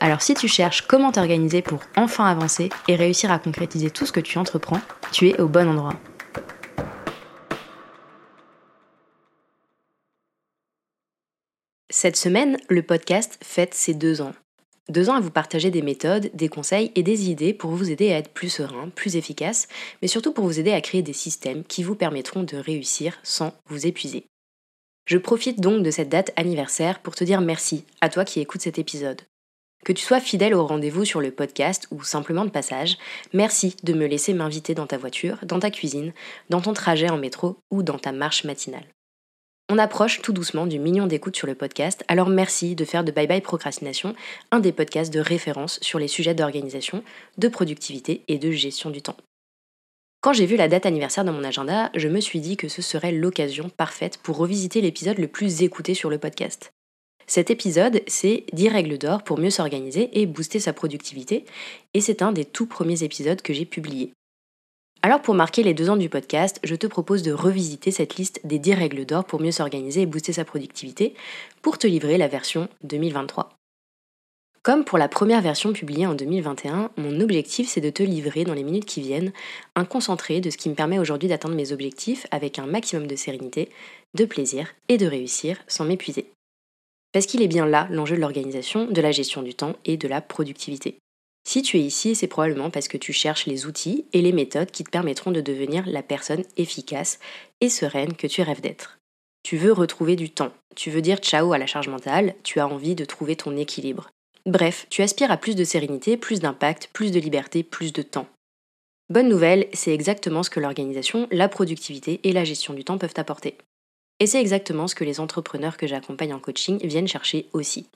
Alors si tu cherches comment t'organiser pour enfin avancer et réussir à concrétiser tout ce que tu entreprends, tu es au bon endroit. Cette semaine, le podcast fête ses deux ans. Deux ans à vous partager des méthodes, des conseils et des idées pour vous aider à être plus serein, plus efficace, mais surtout pour vous aider à créer des systèmes qui vous permettront de réussir sans vous épuiser. Je profite donc de cette date anniversaire pour te dire merci à toi qui écoutes cet épisode. Que tu sois fidèle au rendez-vous sur le podcast ou simplement de passage, merci de me laisser m'inviter dans ta voiture, dans ta cuisine, dans ton trajet en métro ou dans ta marche matinale. On approche tout doucement du million d'écoutes sur le podcast, alors merci de faire de Bye Bye Procrastination un des podcasts de référence sur les sujets d'organisation, de productivité et de gestion du temps. Quand j'ai vu la date anniversaire dans mon agenda, je me suis dit que ce serait l'occasion parfaite pour revisiter l'épisode le plus écouté sur le podcast. Cet épisode, c'est 10 règles d'or pour mieux s'organiser et booster sa productivité, et c'est un des tout premiers épisodes que j'ai publié. Alors pour marquer les deux ans du podcast, je te propose de revisiter cette liste des 10 règles d'or pour mieux s'organiser et booster sa productivité pour te livrer la version 2023. Comme pour la première version publiée en 2021, mon objectif c'est de te livrer dans les minutes qui viennent un concentré de ce qui me permet aujourd'hui d'atteindre mes objectifs avec un maximum de sérénité, de plaisir et de réussir sans m'épuiser. Parce qu'il est bien là l'enjeu de l'organisation, de la gestion du temps et de la productivité. Si tu es ici, c'est probablement parce que tu cherches les outils et les méthodes qui te permettront de devenir la personne efficace et sereine que tu rêves d'être. Tu veux retrouver du temps, tu veux dire ciao à la charge mentale, tu as envie de trouver ton équilibre. Bref, tu aspires à plus de sérénité, plus d'impact, plus de liberté, plus de temps. Bonne nouvelle, c'est exactement ce que l'organisation, la productivité et la gestion du temps peuvent apporter. Et c'est exactement ce que les entrepreneurs que j'accompagne en coaching viennent chercher aussi.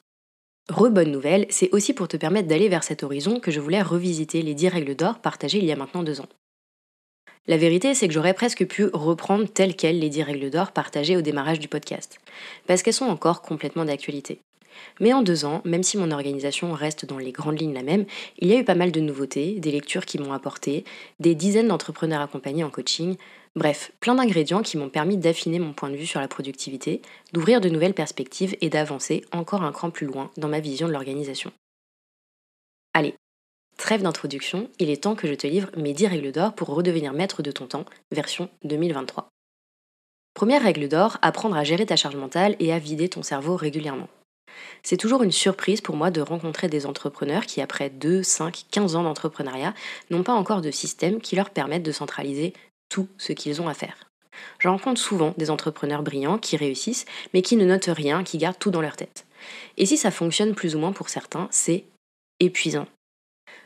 Re-bonne nouvelle, c'est aussi pour te permettre d'aller vers cet horizon que je voulais revisiter les 10 règles d'or partagées il y a maintenant deux ans. La vérité, c'est que j'aurais presque pu reprendre telles quelles les 10 règles d'or partagées au démarrage du podcast, parce qu'elles sont encore complètement d'actualité. Mais en deux ans, même si mon organisation reste dans les grandes lignes la même, il y a eu pas mal de nouveautés, des lectures qui m'ont apporté, des dizaines d'entrepreneurs accompagnés en coaching, Bref, plein d'ingrédients qui m'ont permis d'affiner mon point de vue sur la productivité, d'ouvrir de nouvelles perspectives et d'avancer encore un cran plus loin dans ma vision de l'organisation. Allez, trêve d'introduction, il est temps que je te livre mes 10 règles d'or pour redevenir maître de ton temps, version 2023. Première règle d'or, apprendre à gérer ta charge mentale et à vider ton cerveau régulièrement. C'est toujours une surprise pour moi de rencontrer des entrepreneurs qui, après 2, 5, 15 ans d'entrepreneuriat, n'ont pas encore de système qui leur permette de centraliser tout ce qu'ils ont à faire. Je rencontre souvent des entrepreneurs brillants qui réussissent, mais qui ne notent rien, qui gardent tout dans leur tête. Et si ça fonctionne plus ou moins pour certains, c'est épuisant.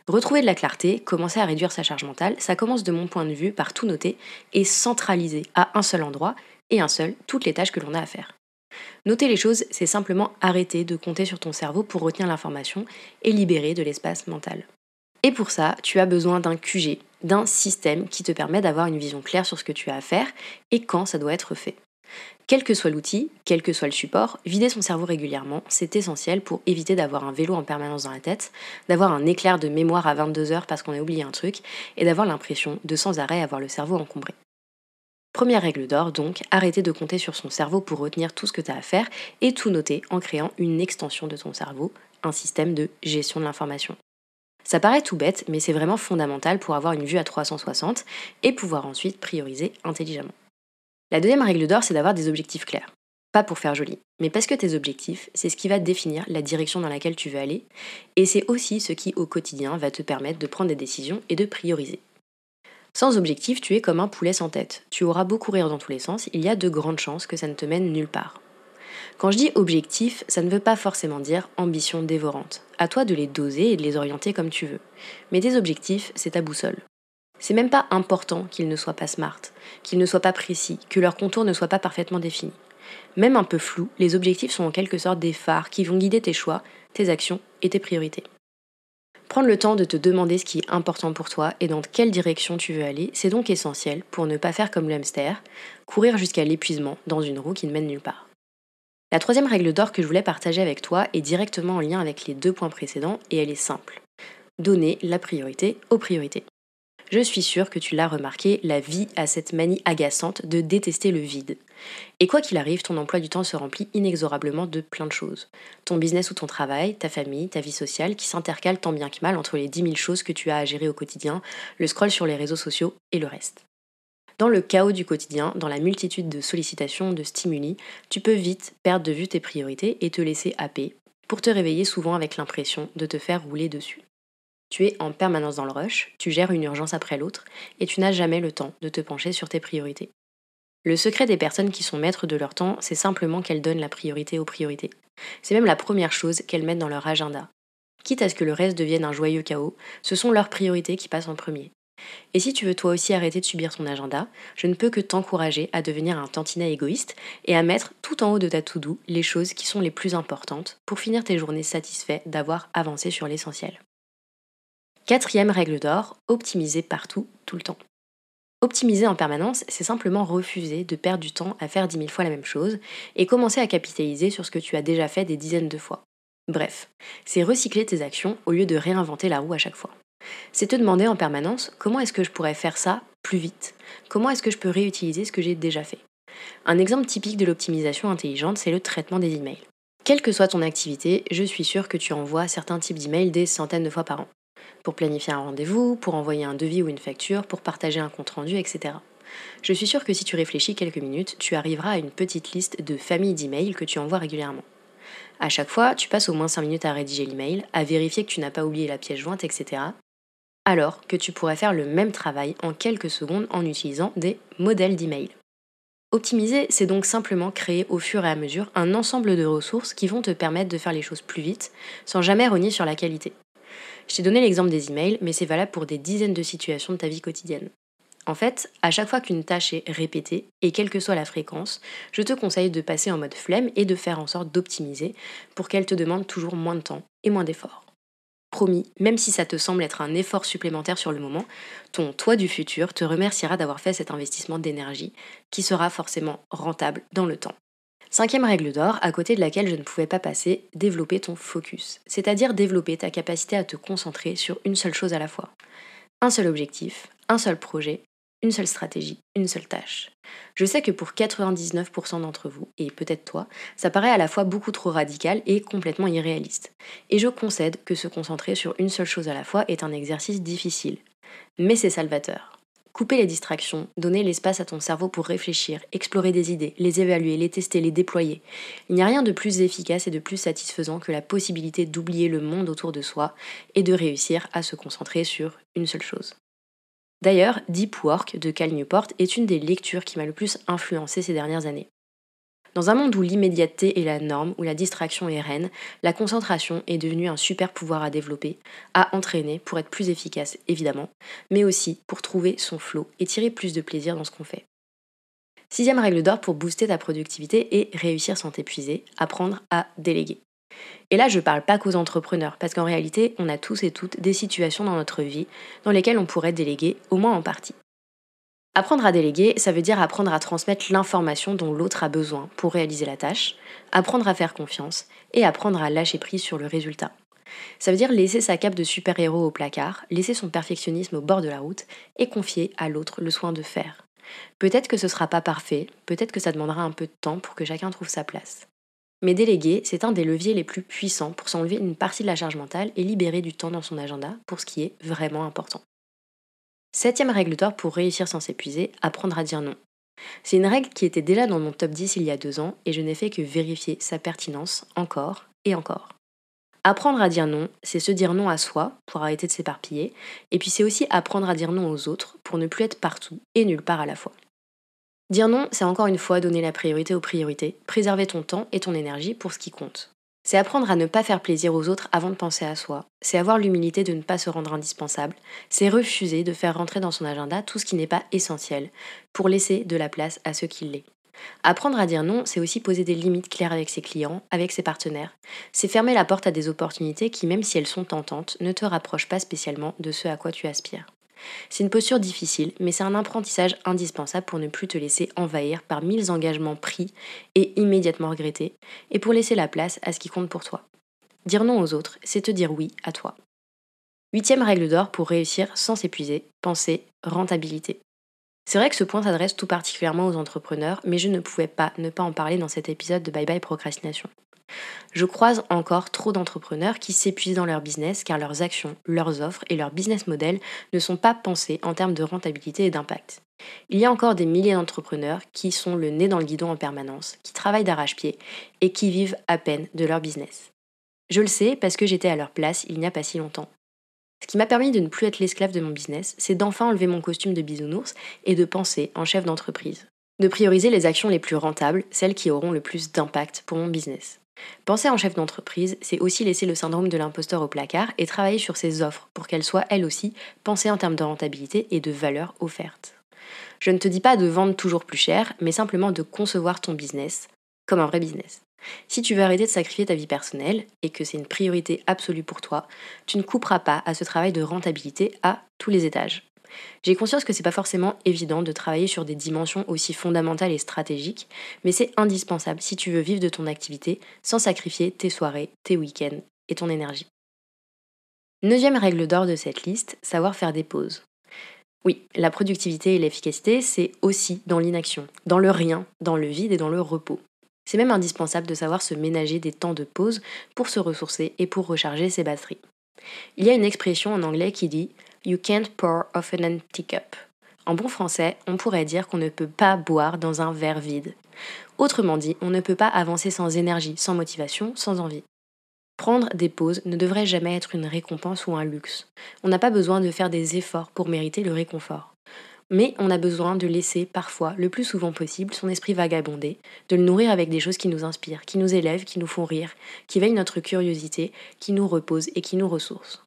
Retrouver de la clarté, commencer à réduire sa charge mentale, ça commence de mon point de vue par tout noter et centraliser à un seul endroit et un seul toutes les tâches que l'on a à faire. Noter les choses, c'est simplement arrêter de compter sur ton cerveau pour retenir l'information et libérer de l'espace mental. Et pour ça, tu as besoin d'un QG, d'un système qui te permet d'avoir une vision claire sur ce que tu as à faire et quand ça doit être fait. Quel que soit l'outil, quel que soit le support, vider son cerveau régulièrement, c'est essentiel pour éviter d'avoir un vélo en permanence dans la tête, d'avoir un éclair de mémoire à 22 heures parce qu'on a oublié un truc, et d'avoir l'impression de sans arrêt avoir le cerveau encombré. Première règle d'or, donc, arrêter de compter sur son cerveau pour retenir tout ce que tu as à faire et tout noter en créant une extension de ton cerveau, un système de gestion de l'information. Ça paraît tout bête, mais c'est vraiment fondamental pour avoir une vue à 360 et pouvoir ensuite prioriser intelligemment. La deuxième règle d'or, c'est d'avoir des objectifs clairs. Pas pour faire joli, mais parce que tes objectifs, c'est ce qui va définir la direction dans laquelle tu veux aller, et c'est aussi ce qui au quotidien va te permettre de prendre des décisions et de prioriser. Sans objectif, tu es comme un poulet sans tête. Tu auras beau courir dans tous les sens, il y a de grandes chances que ça ne te mène nulle part. Quand je dis objectif, ça ne veut pas forcément dire ambition dévorante. À toi de les doser et de les orienter comme tu veux. Mais tes objectifs, c'est ta boussole. C'est même pas important qu'ils ne soient pas smart, qu'ils ne soient pas précis, que leurs contours ne soient pas parfaitement définis. Même un peu flous, les objectifs sont en quelque sorte des phares qui vont guider tes choix, tes actions et tes priorités. Prendre le temps de te demander ce qui est important pour toi et dans quelle direction tu veux aller, c'est donc essentiel pour ne pas faire comme le hamster, courir jusqu'à l'épuisement dans une roue qui ne mène nulle part. La troisième règle d'or que je voulais partager avec toi est directement en lien avec les deux points précédents et elle est simple. Donner la priorité aux priorités. Je suis sûre que tu l'as remarqué, la vie a cette manie agaçante de détester le vide. Et quoi qu'il arrive, ton emploi du temps se remplit inexorablement de plein de choses. Ton business ou ton travail, ta famille, ta vie sociale, qui s'intercalent tant bien que mal entre les 10 000 choses que tu as à gérer au quotidien, le scroll sur les réseaux sociaux et le reste. Dans le chaos du quotidien, dans la multitude de sollicitations, de stimuli, tu peux vite perdre de vue tes priorités et te laisser happer, pour te réveiller souvent avec l'impression de te faire rouler dessus. Tu es en permanence dans le rush, tu gères une urgence après l'autre, et tu n'as jamais le temps de te pencher sur tes priorités. Le secret des personnes qui sont maîtres de leur temps, c'est simplement qu'elles donnent la priorité aux priorités. C'est même la première chose qu'elles mettent dans leur agenda. Quitte à ce que le reste devienne un joyeux chaos, ce sont leurs priorités qui passent en premier. Et si tu veux toi aussi arrêter de subir ton agenda, je ne peux que t'encourager à devenir un tantinet égoïste et à mettre tout en haut de ta to-do les choses qui sont les plus importantes pour finir tes journées satisfait d'avoir avancé sur l'essentiel. Quatrième règle d'or, optimiser partout, tout le temps. Optimiser en permanence, c'est simplement refuser de perdre du temps à faire dix mille fois la même chose et commencer à capitaliser sur ce que tu as déjà fait des dizaines de fois. Bref, c'est recycler tes actions au lieu de réinventer la roue à chaque fois. C'est te demander en permanence comment est-ce que je pourrais faire ça plus vite? Comment est-ce que je peux réutiliser ce que j'ai déjà fait? Un exemple typique de l'optimisation intelligente, c'est le traitement des emails. Quelle que soit ton activité, je suis sûre que tu envoies certains types d'emails des centaines de fois par an pour planifier un rendez-vous, pour envoyer un devis ou une facture, pour partager un compte-rendu, etc. Je suis sûre que si tu réfléchis quelques minutes, tu arriveras à une petite liste de familles d'emails que tu envoies régulièrement. À chaque fois, tu passes au moins 5 minutes à rédiger l'email, à vérifier que tu n'as pas oublié la pièce jointe, etc. Alors que tu pourrais faire le même travail en quelques secondes en utilisant des modèles d'email. Optimiser, c'est donc simplement créer au fur et à mesure un ensemble de ressources qui vont te permettre de faire les choses plus vite, sans jamais renier sur la qualité. Je t'ai donné l'exemple des emails, mais c'est valable pour des dizaines de situations de ta vie quotidienne. En fait, à chaque fois qu'une tâche est répétée, et quelle que soit la fréquence, je te conseille de passer en mode flemme et de faire en sorte d'optimiser pour qu'elle te demande toujours moins de temps et moins d'efforts. Promis, même si ça te semble être un effort supplémentaire sur le moment, ton toi du futur te remerciera d'avoir fait cet investissement d'énergie qui sera forcément rentable dans le temps. Cinquième règle d'or, à côté de laquelle je ne pouvais pas passer, développer ton focus, c'est-à-dire développer ta capacité à te concentrer sur une seule chose à la fois. Un seul objectif, un seul projet, une seule stratégie, une seule tâche. Je sais que pour 99% d'entre vous, et peut-être toi, ça paraît à la fois beaucoup trop radical et complètement irréaliste. Et je concède que se concentrer sur une seule chose à la fois est un exercice difficile. Mais c'est salvateur. Couper les distractions, donner l'espace à ton cerveau pour réfléchir, explorer des idées, les évaluer, les tester, les déployer. Il n'y a rien de plus efficace et de plus satisfaisant que la possibilité d'oublier le monde autour de soi et de réussir à se concentrer sur une seule chose. D'ailleurs, Deep Work de Cal Newport est une des lectures qui m'a le plus influencé ces dernières années. Dans un monde où l'immédiateté est la norme, où la distraction est reine, la concentration est devenue un super pouvoir à développer, à entraîner pour être plus efficace évidemment, mais aussi pour trouver son flow et tirer plus de plaisir dans ce qu'on fait. Sixième règle d'or pour booster ta productivité et réussir sans t'épuiser, apprendre à déléguer. Et là, je parle pas qu'aux entrepreneurs, parce qu'en réalité, on a tous et toutes des situations dans notre vie dans lesquelles on pourrait déléguer, au moins en partie. Apprendre à déléguer, ça veut dire apprendre à transmettre l'information dont l'autre a besoin pour réaliser la tâche, apprendre à faire confiance et apprendre à lâcher prise sur le résultat. Ça veut dire laisser sa cape de super-héros au placard, laisser son perfectionnisme au bord de la route et confier à l'autre le soin de faire. Peut-être que ce sera pas parfait, peut-être que ça demandera un peu de temps pour que chacun trouve sa place. Mais déléguer, c'est un des leviers les plus puissants pour s'enlever une partie de la charge mentale et libérer du temps dans son agenda pour ce qui est vraiment important. Septième règle d'or pour réussir sans s'épuiser, apprendre à dire non. C'est une règle qui était déjà dans mon top 10 il y a deux ans et je n'ai fait que vérifier sa pertinence encore et encore. Apprendre à dire non, c'est se dire non à soi pour arrêter de s'éparpiller, et puis c'est aussi apprendre à dire non aux autres pour ne plus être partout et nulle part à la fois. Dire non, c'est encore une fois donner la priorité aux priorités, préserver ton temps et ton énergie pour ce qui compte. C'est apprendre à ne pas faire plaisir aux autres avant de penser à soi. C'est avoir l'humilité de ne pas se rendre indispensable. C'est refuser de faire rentrer dans son agenda tout ce qui n'est pas essentiel pour laisser de la place à ce qui l'est. Apprendre à dire non, c'est aussi poser des limites claires avec ses clients, avec ses partenaires. C'est fermer la porte à des opportunités qui, même si elles sont tentantes, ne te rapprochent pas spécialement de ce à quoi tu aspires. C'est une posture difficile, mais c'est un apprentissage indispensable pour ne plus te laisser envahir par mille engagements pris et immédiatement regrettés, et pour laisser la place à ce qui compte pour toi. Dire non aux autres, c'est te dire oui à toi. Huitième règle d'or pour réussir sans s'épuiser, penser rentabilité. C'est vrai que ce point s'adresse tout particulièrement aux entrepreneurs, mais je ne pouvais pas ne pas en parler dans cet épisode de Bye Bye Procrastination. Je croise encore trop d'entrepreneurs qui s'épuisent dans leur business car leurs actions, leurs offres et leur business model ne sont pas pensés en termes de rentabilité et d'impact. Il y a encore des milliers d'entrepreneurs qui sont le nez dans le guidon en permanence, qui travaillent d'arrache-pied et qui vivent à peine de leur business. Je le sais parce que j'étais à leur place il n'y a pas si longtemps. Ce qui m'a permis de ne plus être l'esclave de mon business, c'est d'enfin enlever mon costume de bisounours et de penser en chef d'entreprise. De prioriser les actions les plus rentables, celles qui auront le plus d'impact pour mon business. Penser en chef d'entreprise, c'est aussi laisser le syndrome de l'imposteur au placard et travailler sur ses offres pour qu'elles soient elles aussi pensées en termes de rentabilité et de valeur offerte. Je ne te dis pas de vendre toujours plus cher, mais simplement de concevoir ton business comme un vrai business. Si tu veux arrêter de sacrifier ta vie personnelle et que c'est une priorité absolue pour toi, tu ne couperas pas à ce travail de rentabilité à tous les étages. J'ai conscience que c'est pas forcément évident de travailler sur des dimensions aussi fondamentales et stratégiques, mais c'est indispensable si tu veux vivre de ton activité sans sacrifier tes soirées, tes week-ends et ton énergie. Neuvième règle d'or de cette liste, savoir faire des pauses. Oui, la productivité et l'efficacité, c'est aussi dans l'inaction, dans le rien, dans le vide et dans le repos. C'est même indispensable de savoir se ménager des temps de pause pour se ressourcer et pour recharger ses batteries. Il y a une expression en anglais qui dit You can't pour off an empty cup. En bon français, on pourrait dire qu'on ne peut pas boire dans un verre vide. Autrement dit, on ne peut pas avancer sans énergie, sans motivation, sans envie. Prendre des pauses ne devrait jamais être une récompense ou un luxe. On n'a pas besoin de faire des efforts pour mériter le réconfort. Mais on a besoin de laisser parfois, le plus souvent possible, son esprit vagabonder, de le nourrir avec des choses qui nous inspirent, qui nous élèvent, qui nous font rire, qui veillent notre curiosité, qui nous reposent et qui nous ressourcent.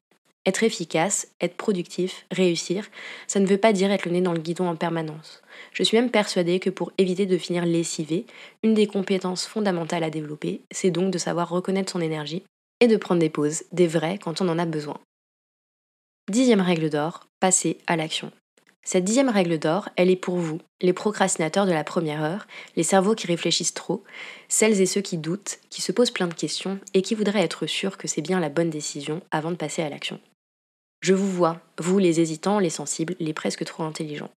Être efficace, être productif, réussir, ça ne veut pas dire être le nez dans le guidon en permanence. Je suis même persuadée que pour éviter de finir lessivé, une des compétences fondamentales à développer, c'est donc de savoir reconnaître son énergie et de prendre des pauses, des vraies quand on en a besoin. Dixième règle d'or, passer à l'action. Cette dixième règle d'or, elle est pour vous, les procrastinateurs de la première heure, les cerveaux qui réfléchissent trop, celles et ceux qui doutent, qui se posent plein de questions et qui voudraient être sûrs que c'est bien la bonne décision avant de passer à l'action. Je vous vois, vous les hésitants, les sensibles, les presque trop intelligents.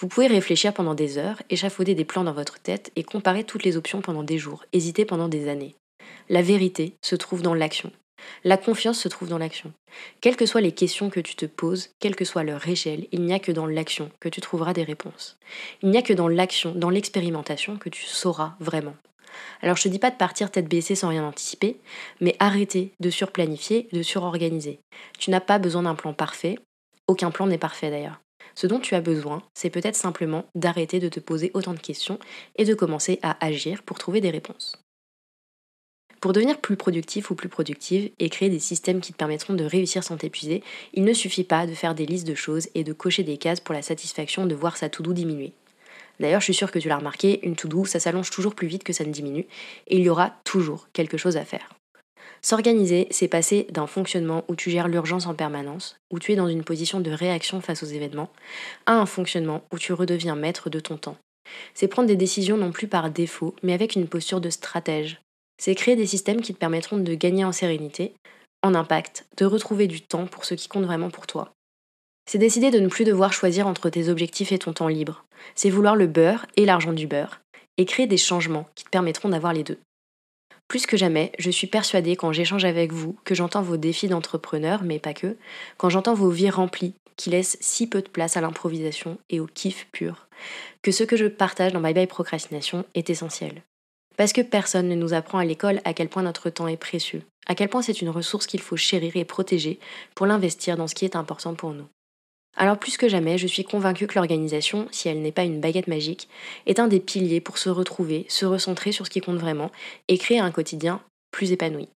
Vous pouvez réfléchir pendant des heures, échafauder des plans dans votre tête et comparer toutes les options pendant des jours, hésiter pendant des années. La vérité se trouve dans l'action. La confiance se trouve dans l'action. Quelles que soient les questions que tu te poses, quelle que soit leur échelle, il n'y a que dans l'action que tu trouveras des réponses. Il n'y a que dans l'action, dans l'expérimentation, que tu sauras vraiment. Alors je te dis pas de partir tête baissée sans rien anticiper, mais arrêter de surplanifier, de surorganiser. Tu n'as pas besoin d'un plan parfait, aucun plan n'est parfait d'ailleurs. Ce dont tu as besoin, c'est peut-être simplement d'arrêter de te poser autant de questions et de commencer à agir pour trouver des réponses. Pour devenir plus productif ou plus productive et créer des systèmes qui te permettront de réussir sans t'épuiser, il ne suffit pas de faire des listes de choses et de cocher des cases pour la satisfaction de voir sa to-do diminuer. D'ailleurs, je suis sûre que tu l'as remarqué, une to-do, ça s'allonge toujours plus vite que ça ne diminue, et il y aura toujours quelque chose à faire. S'organiser, c'est passer d'un fonctionnement où tu gères l'urgence en permanence, où tu es dans une position de réaction face aux événements, à un fonctionnement où tu redeviens maître de ton temps. C'est prendre des décisions non plus par défaut, mais avec une posture de stratège, c'est créer des systèmes qui te permettront de gagner en sérénité, en impact, de retrouver du temps pour ce qui compte vraiment pour toi. C'est décider de ne plus devoir choisir entre tes objectifs et ton temps libre. C'est vouloir le beurre et l'argent du beurre, et créer des changements qui te permettront d'avoir les deux. Plus que jamais, je suis persuadée quand j'échange avec vous, que j'entends vos défis d'entrepreneur, mais pas que, quand j'entends vos vies remplies, qui laissent si peu de place à l'improvisation et au kiff pur, que ce que je partage dans Bye Bye Procrastination est essentiel. Parce que personne ne nous apprend à l'école à quel point notre temps est précieux, à quel point c'est une ressource qu'il faut chérir et protéger pour l'investir dans ce qui est important pour nous. Alors plus que jamais, je suis convaincue que l'organisation, si elle n'est pas une baguette magique, est un des piliers pour se retrouver, se recentrer sur ce qui compte vraiment et créer un quotidien plus épanoui.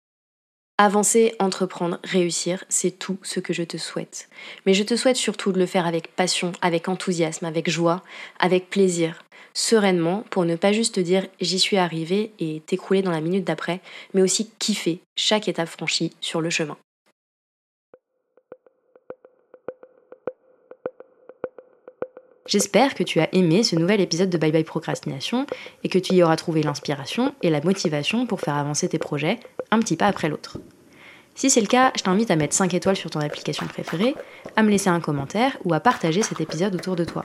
Avancer, entreprendre, réussir, c'est tout ce que je te souhaite. Mais je te souhaite surtout de le faire avec passion, avec enthousiasme, avec joie, avec plaisir, sereinement pour ne pas juste te dire j'y suis arrivé et t'écrouler dans la minute d'après, mais aussi kiffer chaque étape franchie sur le chemin. J'espère que tu as aimé ce nouvel épisode de Bye Bye Procrastination et que tu y auras trouvé l'inspiration et la motivation pour faire avancer tes projets un petit pas après l'autre. Si c'est le cas, je t'invite à mettre 5 étoiles sur ton application préférée, à me laisser un commentaire ou à partager cet épisode autour de toi.